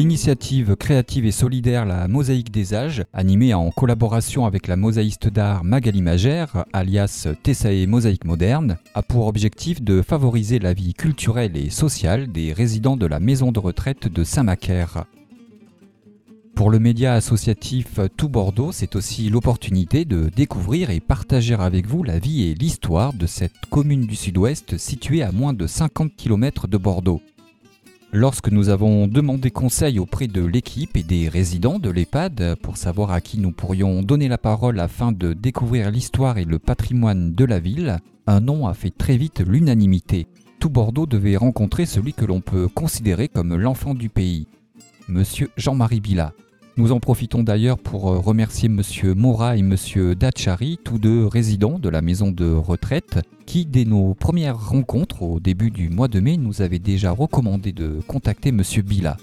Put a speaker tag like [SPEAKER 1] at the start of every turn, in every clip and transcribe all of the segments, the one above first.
[SPEAKER 1] L'initiative créative et solidaire La Mosaïque des âges, animée en collaboration avec la mosaïste d'art Magali Magère, alias Tessae Mosaïque Moderne, a pour objectif de favoriser la vie culturelle et sociale des résidents de la maison de retraite de Saint-Macaire. Pour le média associatif Tout Bordeaux, c'est aussi l'opportunité de découvrir et partager avec vous la vie et l'histoire de cette commune du sud-ouest située à moins de 50 km de Bordeaux. Lorsque nous avons demandé conseil auprès de l'équipe et des résidents de l'EHPAD pour savoir à qui nous pourrions donner la parole afin de découvrir l'histoire et le patrimoine de la ville, un nom a fait très vite l'unanimité. Tout Bordeaux devait rencontrer celui que l'on peut considérer comme l'enfant du pays, Monsieur Jean-Marie Bila. Nous en profitons d'ailleurs pour remercier Monsieur Mora et Monsieur Dachari, tous deux résidents de la maison de retraite, qui, dès nos premières rencontres au début du mois de mai, nous avaient déjà recommandé de contacter Monsieur Bila,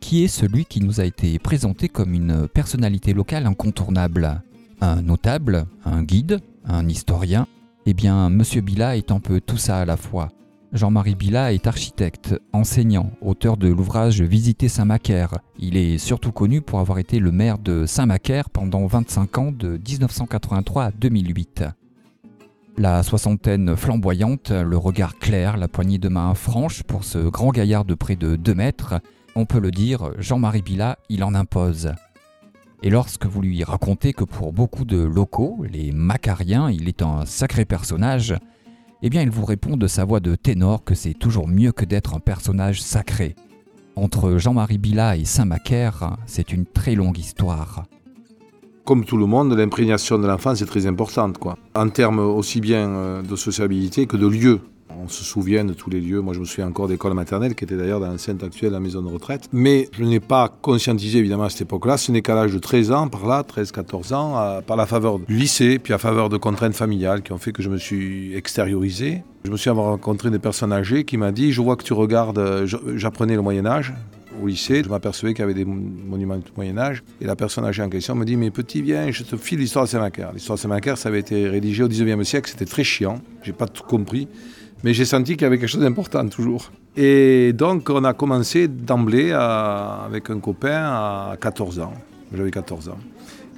[SPEAKER 1] qui est celui qui nous a été présenté comme une personnalité locale incontournable. Un notable, un guide, un historien, eh bien, Monsieur Bila est un peu tout ça à la fois. Jean-Marie Bila est architecte, enseignant, auteur de l'ouvrage Visiter Saint-Macaire. Il est surtout connu pour avoir été le maire de Saint-Macaire pendant 25 ans de 1983 à 2008. La soixantaine flamboyante, le regard clair, la poignée de main franche pour ce grand gaillard de près de 2 mètres, on peut le dire, Jean-Marie Bila, il en impose. Et lorsque vous lui racontez que pour beaucoup de locaux, les Macariens, il est un sacré personnage, eh bien il vous répond de sa voix de ténor que c'est toujours mieux que d'être un personnage sacré. Entre Jean-Marie Bila et Saint-Macaire, c'est une très longue histoire.
[SPEAKER 2] Comme tout le monde, l'imprégnation de l'enfance est très importante, quoi. En termes aussi bien euh, de sociabilité que de lieux. On se souvient de tous les lieux. Moi, je me souviens encore d'école maternelle, qui était d'ailleurs dans l'enceinte actuelle la maison de retraite. Mais je n'ai pas conscientisé, évidemment, à cette époque-là. Ce n'est qu'à l'âge de 13 ans, par là, 13-14 ans, par la faveur du lycée, puis à faveur de contraintes familiales qui ont fait que je me suis extériorisé. Je me suis rencontré des personnes âgées qui m'a dit, je vois que tu regardes, euh, j'apprenais le Moyen-Âge. Au lycée, je m'apercevais qu'il y avait des mon- monuments du Moyen-Âge. Et la personne âgée en question me dit Mais petit, viens, je te file l'histoire de Saint-Macaire. L'histoire de Saint-Macaire, ça avait été rédigé au 19e siècle, c'était très chiant. J'ai pas tout compris. Mais j'ai senti qu'il y avait quelque chose d'important toujours. Et donc, on a commencé d'emblée avec un copain à 14 ans. J'avais 14 ans,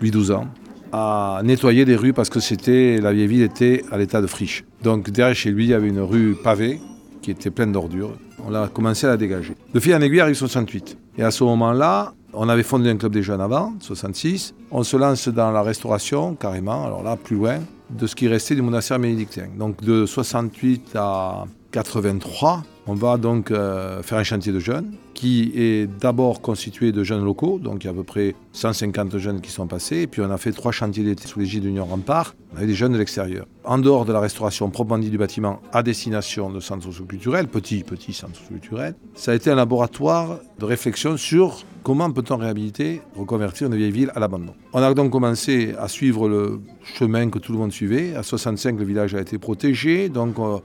[SPEAKER 2] lui 12 ans, à nettoyer des rues parce que c'était la vieille ville était à l'état de friche. Donc, derrière chez lui, il y avait une rue pavée qui était pleine d'ordures. On a commencé à la dégager. De fil en aiguille arrive 68. Et à ce moment-là, on avait fondé un club des jeunes avant, 66. On se lance dans la restauration, carrément, alors là, plus loin, de ce qui restait du monastère bénédictin. Donc de 68 à 83, on va donc euh, faire un chantier de jeunes qui est d'abord constitué de jeunes locaux, donc il y a à peu près 150 jeunes qui sont passés, puis on a fait trois chantiers d'été sous l'égide de l'Union Rempart, on avait des jeunes de l'extérieur. En dehors de la restauration proprement dit du bâtiment à destination de centres socioculturels, petit, petit centre socioculturel, ça a été un laboratoire de réflexion sur comment peut-on réhabiliter, reconvertir une vieille ville à l'abandon. On a donc commencé à suivre le chemin que tout le monde suivait. À 65, le village a été protégé, donc euh,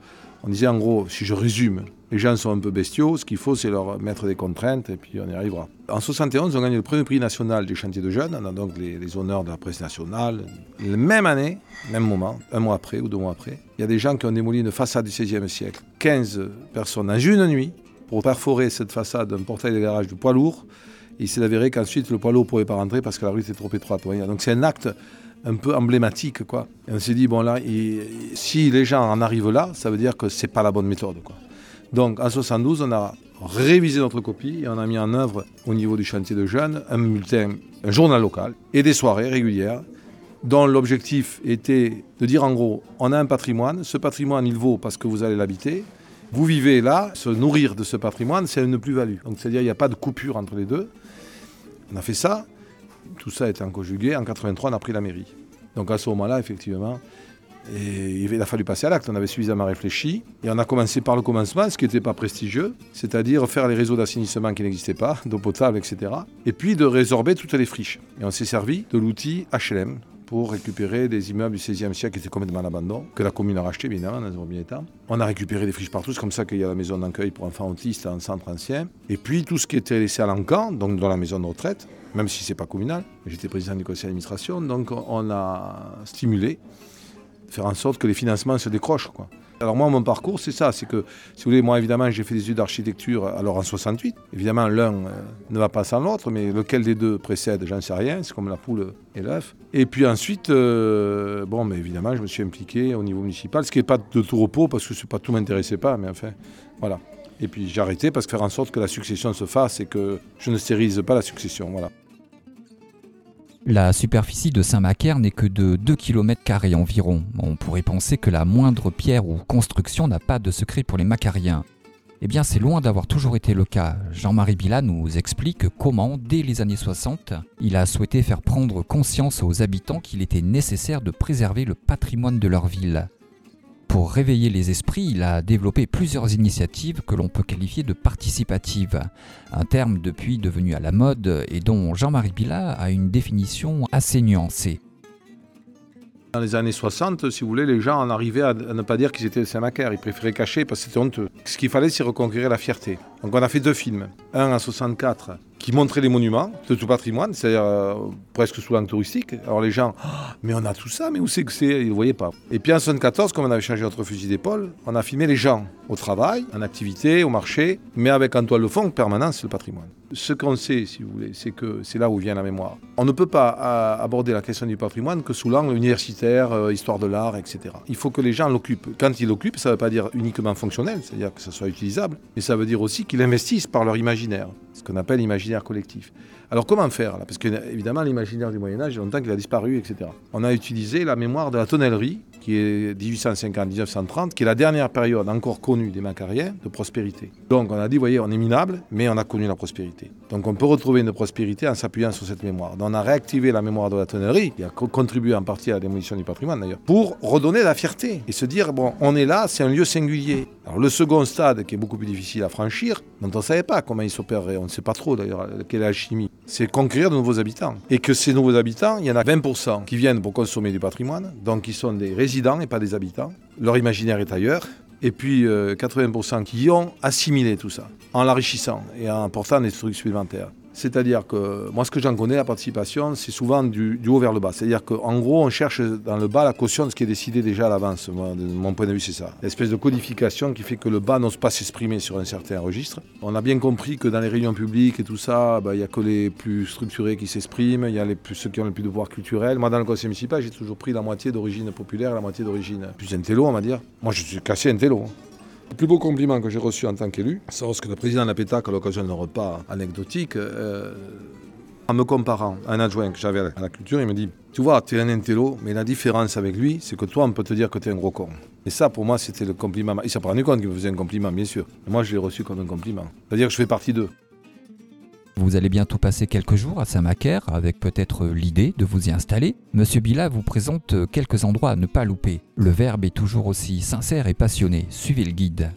[SPEAKER 2] on disait en gros, si je résume, les gens sont un peu bestiaux, ce qu'il faut c'est leur mettre des contraintes et puis on y arrivera. En 71, on gagne le premier prix national du chantier de jeunes, on a donc les, honneurs de la presse nationale. La même année, même moment, un mois après ou deux mois après, il y a des gens qui ont démoli une façade du XVIe siècle. 15 personnes dans une nuit pour perforer cette façade d'un portail de garage de poids lourd. Il s'est avéré qu'ensuite le poids lourd ne pouvait pas rentrer parce que la rue était trop étroite. Donc c'est un acte un peu emblématique. Quoi. On s'est dit, bon là, si les gens en arrivent là, ça veut dire que c'est pas la bonne méthode. Quoi. Donc en 72, on a révisé notre copie et on a mis en œuvre au niveau du chantier de jeunes un bulletin, un journal local et des soirées régulières dont l'objectif était de dire en gros, on a un patrimoine, ce patrimoine il vaut parce que vous allez l'habiter, vous vivez là, se nourrir de ce patrimoine, c'est une plus-value. Donc c'est-à-dire il n'y a pas de coupure entre les deux. On a fait ça, tout ça étant conjugué, en 83 on a pris la mairie. Donc à ce moment-là, effectivement, et il a fallu passer à l'acte, on avait suffisamment réfléchi, et on a commencé par le commencement, ce qui n'était pas prestigieux, c'est-à-dire faire les réseaux d'assainissement qui n'existaient pas, d'eau potable, etc. Et puis de résorber toutes les friches. Et on s'est servi de l'outil HLM pour récupérer des immeubles du XVIe siècle qui étaient complètement à l'abandon, que la commune a racheté évidemment dans un premier temps. On a récupéré des friches partout, c'est comme ça qu'il y a la maison d'accueil pour enfants autistes en centre ancien. Et puis tout ce qui était laissé à l'encan, donc dans la maison de retraite, même si c'est pas communal. J'étais président du conseil d'administration, donc on a stimulé, faire en sorte que les financements se décrochent. Quoi. Alors moi, mon parcours, c'est ça, c'est que, si vous voulez, moi, évidemment, j'ai fait des études d'architecture, alors en 68. Évidemment, l'un euh, ne va pas sans l'autre, mais lequel des deux précède, j'en sais rien, c'est comme la poule et l'œuf. Et puis ensuite, euh, bon, mais évidemment, je me suis impliqué au niveau municipal, ce qui n'est pas de tout repos, parce que pas tout m'intéressait pas, mais enfin, voilà. Et puis j'ai arrêté parce que faire en sorte que la succession se fasse et que je ne stérilise pas la succession, voilà.
[SPEAKER 1] La superficie de Saint-Macaire n'est que de 2 km environ. On pourrait penser que la moindre pierre ou construction n'a pas de secret pour les Macariens. Eh bien, c'est loin d'avoir toujours été le cas. Jean-Marie Bila nous explique comment, dès les années 60, il a souhaité faire prendre conscience aux habitants qu'il était nécessaire de préserver le patrimoine de leur ville. Pour réveiller les esprits, il a développé plusieurs initiatives que l'on peut qualifier de participatives, un terme depuis devenu à la mode et dont Jean-Marie Bila a une définition assez nuancée.
[SPEAKER 2] Dans les années 60, si vous voulez, les gens en arrivaient à ne pas dire qu'ils étaient de Saint-Macaire. Ils préféraient cacher parce que c'était honteux. Ce qu'il fallait, c'est reconquérir la fierté. Donc on a fait deux films. Un en 64 qui montrait les monuments de tout patrimoine, c'est-à-dire euh, presque sous l'angle touristique. Alors les gens, ah, mais on a tout ça, mais où c'est que c'est? Ils ne voyaient pas. Et puis en 74, comme on avait changé notre fusil d'épaule, on a filmé les gens au travail, en activité, au marché, mais avec en toile de fond permanent, c'est le patrimoine. Ce qu'on sait, si vous voulez, c'est que c'est là où vient la mémoire. On ne peut pas euh, aborder la question du patrimoine que sous l'angle universitaire, euh, histoire de l'art, etc. Il faut que les gens l'occupent. Quand ils l'occupent, ça ne veut pas dire uniquement fonctionnel, c'est-à-dire que ça soit utilisable, mais ça veut dire aussi qu'ils investissent par leur imaginaire, ce qu'on appelle l'imaginaire collectif. Alors comment faire Parce que évidemment l'imaginaire du Moyen Âge, longtemps qu'il a disparu, etc. On a utilisé la mémoire de la tonnellerie, qui est 1850-1930, qui est la dernière période encore connue des Macariens de prospérité. Donc on a dit, vous voyez, on est minable, mais on a connu la prospérité. Donc on peut retrouver une prospérité en s'appuyant sur cette mémoire. Donc on a réactivé la mémoire de la tonnerie, qui a contribué en partie à la démolition du patrimoine d'ailleurs, pour redonner la fierté et se dire, bon, on est là, c'est un lieu singulier. Alors le second stade, qui est beaucoup plus difficile à franchir, dont on ne savait pas comment il s'opérerait, on ne sait pas trop d'ailleurs quelle est la chimie, c'est conquérir de nouveaux habitants. Et que ces nouveaux habitants, il y en a 20% qui viennent pour consommer du patrimoine, donc qui sont des résidents et pas des habitants. Leur imaginaire est ailleurs. Et puis 80% euh, qui ont assimilé tout ça, en l'enrichissant et en apportant des trucs supplémentaires. C'est-à-dire que moi, ce que j'en connais, la participation, c'est souvent du, haut vers le bas. C'est-à-dire qu'en gros, on cherche dans le bas la caution de ce qui est décidé déjà à l'avance. mon point de vue, c'est ça. L'espèce de codification qui fait que le bas n'ose pas s'exprimer sur un certain registre. On a bien compris que dans les réunions publiques et tout ça, bah, il n'y a que les plus structurés qui s'expriment, il y a les plus, ceux qui ont le plus de pouvoir culturel. Moi, dans le conseil municipal, j'ai toujours pris la moitié d'origine populaire la moitié d'origine plus intello, on va dire. Moi, je suis cassé intello. Le plus beau compliment que j'ai reçu en tant qu'élu, c'est lorsque le président de la PETAC, à l'occasion d'un repas anecdotique, euh, en me comparant à un adjoint que j'avais à la culture, il me dit Tu vois, tu es un intello, mais la différence avec lui, c'est que toi, on peut te dire que tu es un gros con. Et ça, pour moi, c'était le compliment. Il s'est rendu compte qu'il me faisait un compliment, bien sûr. Moi, je l'ai reçu comme un compliment. C'est-à-dire que je fais partie d'eux.
[SPEAKER 1] Vous allez bientôt passer quelques jours à Saint-Macaire avec peut-être l'idée de vous y installer. Monsieur Bila vous présente quelques endroits à ne pas louper. Le verbe est toujours aussi sincère et passionné. Suivez le guide.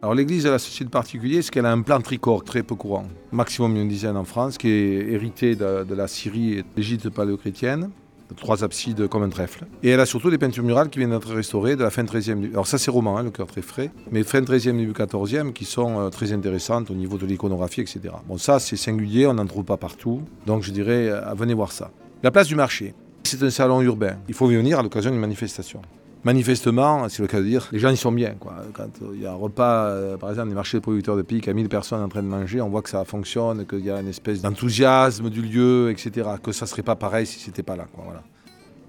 [SPEAKER 2] Alors l'église elle a ceci de particulier, c'est qu'elle a un plan tricorps très peu courant, maximum une dizaine en France, qui est hérité de, de la Syrie et de l'Égypte paléochrétienne trois absides comme un trèfle. Et elle a surtout des peintures murales qui viennent d'être restaurées de la fin 13e. Alors ça c'est roman, hein, le cœur très frais, mais fin 13e, début 14e qui sont euh, très intéressantes au niveau de l'iconographie, etc. Bon ça c'est singulier, on n'en trouve pas partout, donc je dirais euh, venez voir ça. La place du marché, c'est un salon urbain. Il faut venir à l'occasion d'une manifestation manifestement, c'est le cas de dire, les gens y sont bien. Quand il y a un repas, euh, par exemple, des marchés de producteurs de pique, à 1000 personnes en train de manger, on voit que ça fonctionne, qu'il y a une espèce d'enthousiasme du lieu, etc. Que ça serait pas pareil si ce n'était pas là.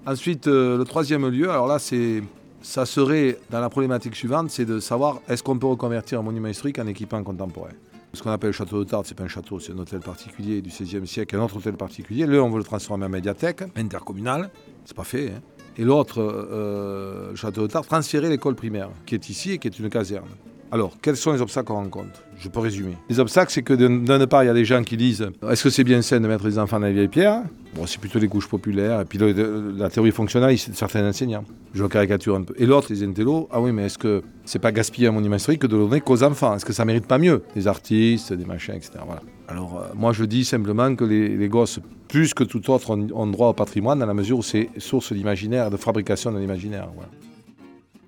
[SPEAKER 2] Ensuite, euh, le troisième lieu, alors là, c'est, ça serait, dans la problématique suivante, c'est de savoir est-ce qu'on peut reconvertir un monument historique en équipement contemporain? Ce qu'on appelle le château de Tarbes, c'est pas un château, c'est un hôtel particulier du XVIe siècle, un autre hôtel particulier. Là, on veut le transformer en médiathèque intercommunale. C'est pas fait. Hein et l'autre, euh, Château de transférer l'école primaire, qui est ici et qui est une caserne. Alors, quels sont les obstacles qu'on rencontre? Je peux résumer. Les obstacles, c'est que d'un part, il y a des gens qui disent est-ce que c'est bien sain de mettre les enfants dans les vieilles pierres? Bon, c'est plutôt les couches populaires. Et puis la théorie fonctionnelle, c'est certains enseignants. Je caricature un peu. Et l'autre, les intellos, ah oui, mais est-ce que c'est pas gaspiller un monument historique que de le donner qu'aux enfants? Est-ce que ça mérite pas mieux? Des artistes, des machins, etc. Voilà. Alors, euh, moi, je dis simplement que les, gosses, plus que tout autre, ont, droit au patrimoine dans la mesure où c'est source d'imaginaire, de fabrication de l'imaginaire.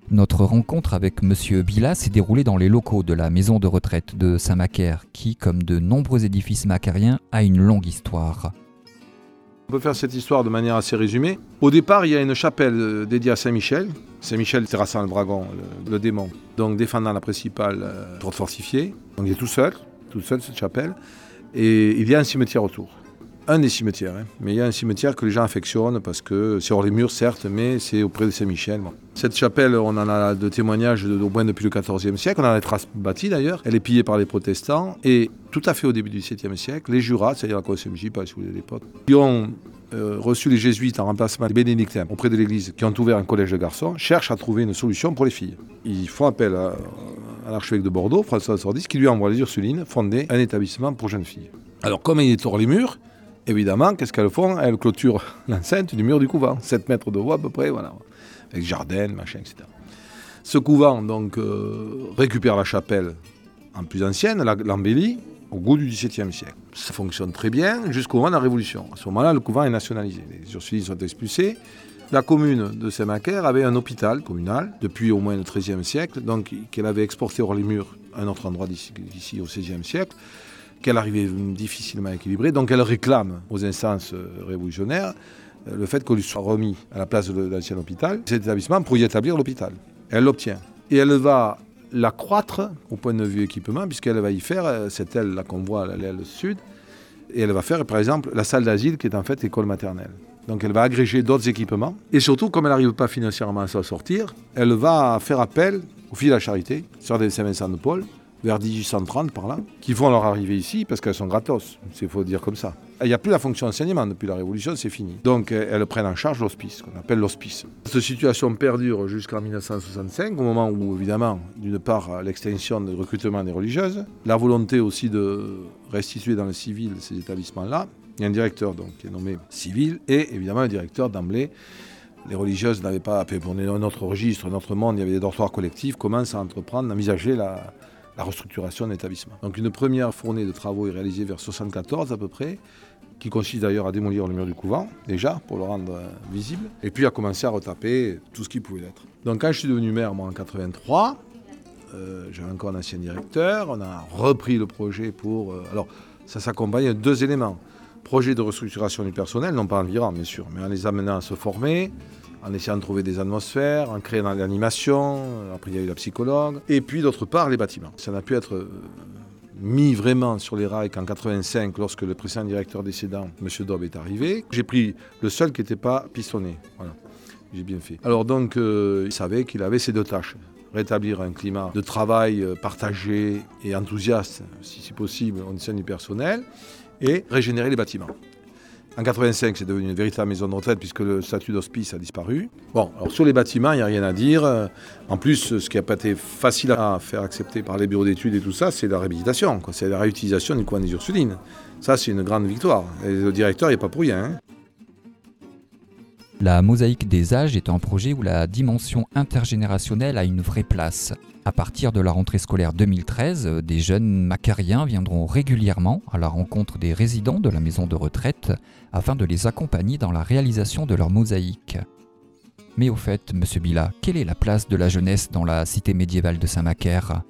[SPEAKER 1] Notre rencontre avec M. Bila s'est déroulée dans les locaux de la maison de retraite de Saint-Macaire, qui, comme de nombreux édifices macariens, a une longue histoire.
[SPEAKER 2] On peut faire cette histoire de manière assez résumée. Au départ, il y a une chapelle euh, dédiée à Saint-Michel. Saint-Michel terrassant le dragon, le, démon, donc défendant la principale euh, fortifiée. Donc il est tout seul, tout seul cette chapelle. Et il y a un cimetière autour un des cimetières, hein. mais il y a un cimetière que les gens affectionnent parce que c'est hors les murs, certes, mais c'est auprès de Saint-Michel. Cette chapelle, on en a de témoignages au moins depuis le XIVe siècle, on en a des traces bâties d'ailleurs. Elle est pillée par les protestants et tout à fait au début du XVIIe siècle, les jurats, c'est-à-dire la COSMJ, pas voulez l'époque, qui ont euh, reçu les jésuites en remplacement des bénédictins auprès de l'église, qui ont ouvert un collège de garçons, cherchent à trouver une solution pour les filles. Ils font appel à, l'archevêque de Bordeaux, François Sordis, qui lui envoie les Ursulines fonder un établissement pour jeunes filles. Alors, comme il hors les murs, évidemment, qu'est-ce qu'elles font? Elles clôturent l'enceinte du mur du couvent, 7 mètres de haut à peu près, voilà, avec jardin, machin, etc. Ce couvent, donc, euh, récupère la chapelle en plus ancienne, l'embellit, au goût du XVIIe siècle. Ça fonctionne très bien jusqu'au moment de la Révolution. À ce moment-là, le couvent est nationalisé. Les Ursulines sont expulsés. La commune de Saint-Macaire avait un hôpital communal depuis au moins le XIIIe siècle, donc qu'elle avait exporté hors les murs à un autre endroit d'ici au XVIe siècle qu'elle arrivait difficilement équilibrée. Donc elle réclame aux instances euh, révolutionnaires euh, le fait qu'on lui soit remis à la place de l'ancien hôpital cet établissement pour y établir l'hôpital. Elle l'obtient. Et elle va l'accroître au point de vue équipement, puisqu'elle va y faire, c'est elle là qu'on voit à l'aile sud, et elle va faire par exemple la salle d'asile qui est en fait l'école maternelle. Donc elle va agréger d'autres équipements. Et surtout, comme elle n'arrive pas financièrement à s'en sortir, elle va faire appel aux filles de la charité, sur des Saint-Vincent de Paul, vers 1830 par là, qui vont leur arriver ici parce qu'elles sont gratos, il faut dire comme ça. Il n'y a plus la fonction enseignement depuis la Révolution, c'est fini. Donc elles prennent en charge l'hospice, qu'on appelle l'hospice. Cette situation perdure jusqu'en 1965, au moment où évidemment, d'une part, l'extension du recrutement des religieuses, la volonté aussi de restituer dans le civil ces établissements-là. Il y a un directeur donc, qui est nommé civil et évidemment un directeur d'emblée les religieuses n'avaient pas, pour notre registre, notre monde, il y avait des dortoirs collectifs, commencent à entreprendre, à envisager la, restructuration de l'établissement. Donc une première fournée de travaux est réalisée vers 74 à peu près, qui consiste d'ailleurs à démolir le mur du couvent, déjà, pour le rendre euh, visible, et puis à commencer à retaper tout ce qui pouvait l'être. Donc quand je suis devenu maire, moi, en 83, euh, j'avais encore un ancien directeur, on a repris le projet pour... Euh, alors, ça s'accompagne de deux éléments. Projet de restructuration du personnel, non pas en virant, bien sûr, mais en les amenant à se former, en essayant de trouver des atmosphères, en créant l'animation, après il y a eu la psychologue, et puis d'autre part les bâtiments. Ça n'a pu être euh, mis vraiment sur les rails qu'en 85, lorsque le précédent directeur décédant, M. Dobb, est arrivé. J'ai pris le seul qui n'était pas pistonné. J'ai bien fait. Alors donc, euh, il savait qu'il avait ces deux tâches rétablir un climat de travail euh, partagé et enthousiaste, si c'est possible, au sein du personnel, et régénérer les bâtiments. En 85, c'est devenu une véritable maison de retraite puisque le statut d'hospice a disparu. Bon, alors sur les bâtiments, il n'y a rien à dire. En plus, ce qui n'a pas été facile à faire accepter par les bureaux d'études et tout ça, c'est la réhabilitation. C'est la réutilisation du coin des Ursulines. Ça, c'est une grande victoire. Et le directeur, il n'est pas pour rien. Hein.
[SPEAKER 1] La mosaïque des âges est un projet où la dimension intergénérationnelle a une vraie place. À partir de la rentrée scolaire 2013, des jeunes macariens viendront régulièrement à la rencontre des résidents de la maison de retraite afin de les accompagner dans la réalisation de leur mosaïque. Mais au fait, monsieur Bila, quelle est la place de la jeunesse dans la cité médiévale de Saint-Macaire?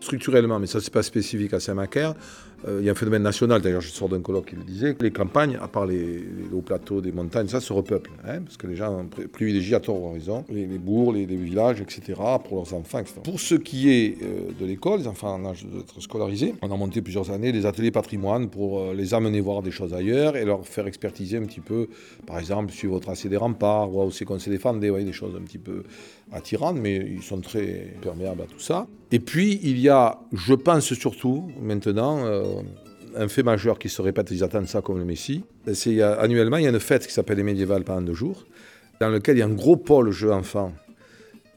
[SPEAKER 2] Structurellement, mais ça c'est pas spécifique à Saint-Macaire, euh, il y a un phénomène national, d'ailleurs je sors d'un colloque qui le disait, les campagnes, à part les, hauts plateaux des montagnes, ça se repeuple, hein, parce que les gens privilégient à tort ou les, bourgs, les, villages, etc., pour leurs enfants, etc. Pour ce qui est euh, de l'école, les enfants en âge d'être scolarisés, on a monté plusieurs années des ateliers patrimoine pour euh, les amener voir des choses ailleurs et leur faire expertiser un petit peu, par exemple, suivre votre tracé des remparts, voir aussi qu'on s'est défendu, des choses un petit peu attirantes, mais ils sont très perméables à tout ça. Et puis, il y a, je pense surtout, maintenant, euh, un fait majeur qui se répète, ils attendent ça comme le Messie. C'est annuellement, il y a une fête qui s'appelle les médiévales pendant deux jours, dans lequel il y a un gros pôle jeu enfant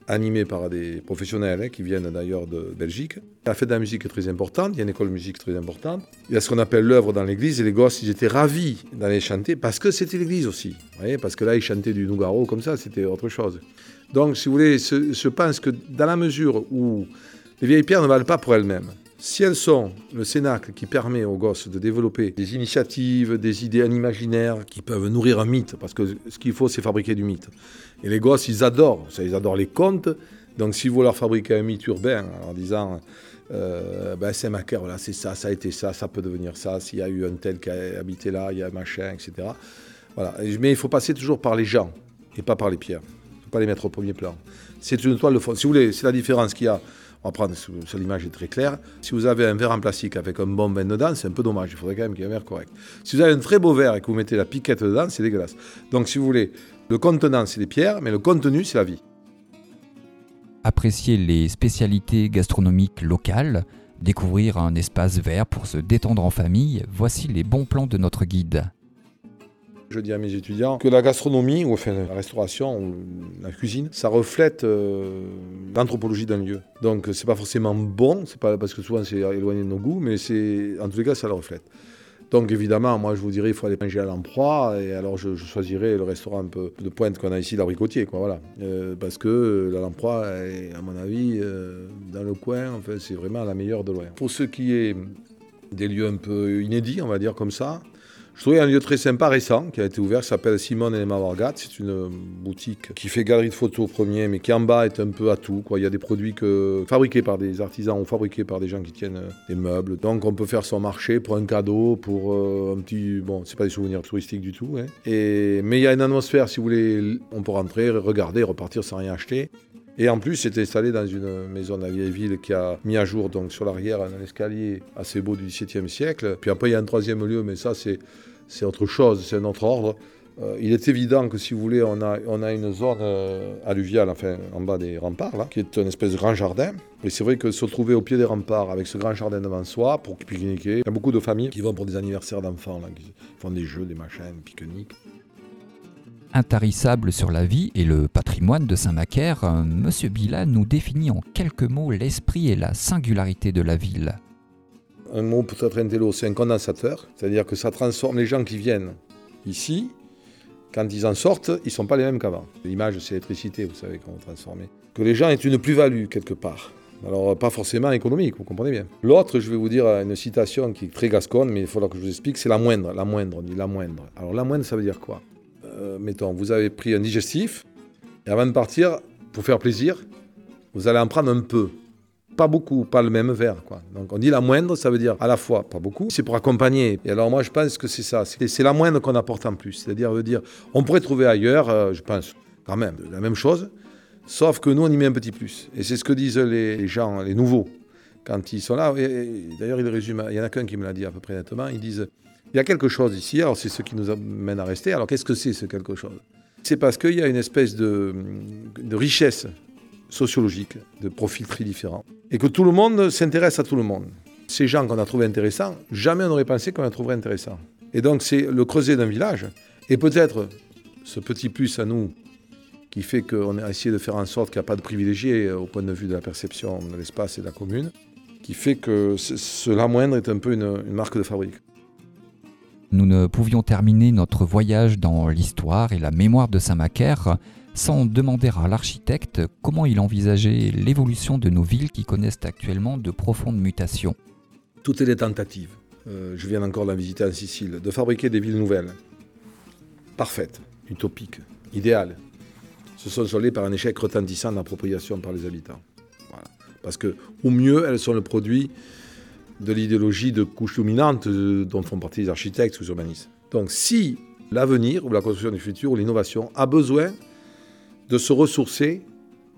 [SPEAKER 2] animé par des professionnels hein, qui viennent d'ailleurs de Belgique. La fête de la musique est très importante, il y a une école de musique très importante. Il y a ce qu'on appelle l'œuvre dans l'église et les gosses, ils étaient ravis d'aller chanter parce que c'était l'église aussi. Parce que là, ils chantaient du Nougaro comme ça, c'était autre chose. Donc, si vous voulez, je pense que dans la mesure où les vieilles pierres ne valent pas pour elles-mêmes, si elles sont le cénacle qui permet aux gosses de développer des initiatives, des idées imaginaires qui peuvent nourrir un mythe, parce que ce qu'il faut, c'est fabriquer du mythe. Et les gosses, ils adorent, ils adorent les contes. Donc, si vous leur fabriquez un mythe urbain en disant euh, ben, c'est ma voilà, c'est ça, ça a été ça, ça peut devenir ça, s'il y a eu un tel qui a habité là, il y a un machin, etc. Voilà. Mais il faut passer toujours par les gens et pas par les pierres. Il ne faut pas les mettre au premier plan. C'est une toile de fond. Si vous voulez, c'est la différence qu'il y a on va prendre, sur l'image est très claire. Si vous avez un verre en plastique avec un bon vin dedans, c'est un peu dommage. Il faudrait quand même qu'il y ait un verre correct. Si vous avez un très beau verre et que vous mettez la piquette dedans, c'est dégueulasse. Donc, si vous voulez, le contenant, c'est les pierres, mais le contenu, c'est la vie.
[SPEAKER 1] Apprécier les spécialités gastronomiques locales, découvrir un espace vert pour se détendre en famille, voici les bons plans de notre guide.
[SPEAKER 2] Je dis à mes étudiants que la gastronomie, ou enfin la restauration, la cuisine, ça reflète euh, l'anthropologie d'un lieu. Donc c'est pas forcément bon, c'est pas parce que souvent c'est éloigné de nos goûts, mais c'est en tous les cas ça le reflète. Donc évidemment, moi je vous dirais il faut aller manger à l'emploi et alors je, choisirais le restaurant un peu de pointe qu'on a ici, l'abricotier, quoi, voilà. Euh, parce que la l'emploi est, à mon avis, euh, dans le coin, enfin, c'est vraiment la meilleure de loin. Pour ce qui est des lieux un peu inédits, on va dire comme ça, je trouvais un lieu très sympa récent qui a été ouvert, s'appelle Simone et les. C'est une boutique qui fait galerie de photos premier, mais qui en bas est un peu à tout. Il y a des produits que, fabriqués par des artisans ou fabriqués par des gens qui tiennent euh, des meubles. Donc on peut faire son marché pour un cadeau, pour euh, un petit. Bon, c'est pas des souvenirs touristiques du tout. Hein. Et, mais il y a une atmosphère, si vous voulez, on peut rentrer, regarder, repartir sans rien acheter. Et en plus, c'est installé dans une maison de la vieille ville qui a mis à jour donc sur l'arrière un escalier assez beau du XVIIe siècle. Puis après, il y a un troisième lieu, mais ça, c'est c'est autre chose, c'est un autre ordre. Euh, il est évident que si vous voulez, on a, on a une zone euh, alluviale, enfin en bas des remparts, là, qui est une espèce de grand jardin. Et c'est vrai que se trouver au pied des remparts avec ce grand jardin devant soi pour pique-niquer, il y a beaucoup de familles qui vont pour des anniversaires d'enfants, là, qui font des jeux, des machins, pique-niques.
[SPEAKER 1] Intarissable sur la vie et le patrimoine de Saint-Macaire, euh, M. Bila nous définit en quelques mots l'esprit et la singularité de la ville
[SPEAKER 2] un mot peut-être un télo, c'est un condensateur, c'est-à-dire que ça transforme les gens qui viennent ici. Quand ils en sortent, ils ne sont pas les mêmes qu'avant. L'image, c'est l'électricité, vous savez, qu'on transformer. Que les gens aient une plus-value quelque part. Alors, pas forcément économique, vous comprenez bien. L'autre, je vais vous dire une citation qui est très gasconne, mais il faudra que je vous explique, c'est la moindre. La moindre, on dit la moindre. Alors, la moindre, ça veut dire quoi? Euh, Mettons, vous avez pris un digestif, et avant de partir, pour faire plaisir, vous allez en prendre un peu pas beaucoup, pas le même verre. Quoi. Donc on dit la moindre, ça veut dire à la fois pas beaucoup, c'est pour accompagner. Et alors moi je pense que c'est ça, c'est la moindre qu'on apporte en plus. C'est-à-dire, veut dire, on pourrait trouver ailleurs, euh, je pense, quand même, la même chose, sauf que nous on y met un petit plus. Et c'est ce que disent les gens, les nouveaux, quand ils sont là. D'ailleurs, ils résument, il y en a qu'un qui me l'a dit à peu près nettement, ils disent, il y a quelque chose ici, alors c'est ce qui nous amène à rester. Alors qu'est-ce que c'est ce quelque chose? C'est parce qu'il y a une espèce de, richesse sociologique, de profils très différents et que tout le monde s'intéresse à tout le monde. Ces gens qu'on a trouvés intéressants, jamais on n'aurait pensé qu'on les trouverait intéressants. Et donc c'est le creuset d'un village, et peut-être ce petit plus à nous qui fait qu'on a essayé de faire en sorte qu'il n'y a pas de privilégiés au point de vue de la perception de l'espace et de la commune, qui fait que cela moindre est un peu une marque de fabrique.
[SPEAKER 1] Nous ne pouvions terminer notre voyage dans l'histoire et la mémoire de Saint-Macaire sans demander à l'architecte comment il envisageait l'évolution de nos villes qui connaissent actuellement de profondes mutations.
[SPEAKER 2] Toutes les tentatives, euh, je viens encore la visiter en Sicile, de fabriquer des villes nouvelles, parfaites, utopiques, idéales, se sont soldées par un échec retentissant d'appropriation par les habitants. Parce que, au mieux, elles sont le produit de l'idéologie de couche dominante euh, dont font partie les architectes ou les urbanistes. Donc, si l'avenir ou la construction du futur ou l'innovation a besoin de se ressourcer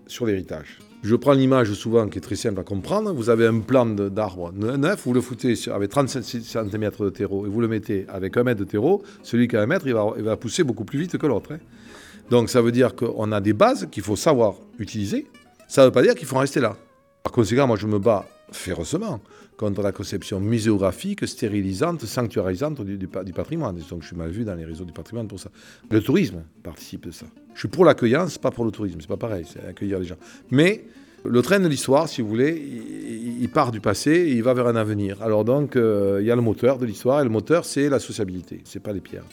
[SPEAKER 2] sur l'héritage. Je prends l'image souvent qui est très simple à comprendre. Vous avez un plan d'arbre neuf, vous le foutez avec 37 cm de terreau et vous le mettez avec un mètre de terreau. Celui qui a un mètre, il va, pousser beaucoup plus vite que l'autre. Hein. Donc ça veut dire qu'on a des bases qu'il faut savoir utiliser. Ça ne veut pas dire qu'il faut en rester là. Par conséquent, moi je me bats férocement contre la conception muséographique, stérilisante, sanctuarisante du, du, patrimoine. Donc je suis mal vu dans les réseaux du patrimoine pour ça. Le tourisme participe de ça. Je suis pour l'accueillance, pas pour le tourisme. C'est pas pareil, c'est accueillir les gens. Mais le train de l'histoire, si vous voulez, il, part du passé et il va vers un avenir. Alors donc, euh, il y a le moteur de l'histoire et le moteur, c'est la sociabilité, c'est pas les pierres.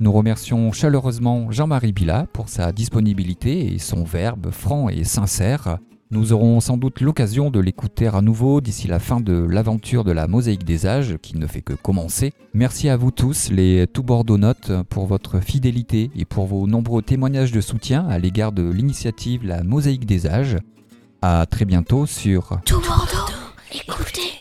[SPEAKER 1] Nous remercions chaleureusement Jean-Marie Bila pour sa disponibilité et son verbe franc et sincère. Nous aurons sans doute l'occasion de l'écouter à nouveau d'ici la fin de l'aventure de la mosaïque des âges qui ne fait que commencer. Merci à vous tous, les tout bordeauxnotes, pour votre fidélité et pour vos nombreux témoignages de soutien à l'égard de l'initiative La mosaïque des âges. À très bientôt sur
[SPEAKER 3] Tout Bordeaux, écoutez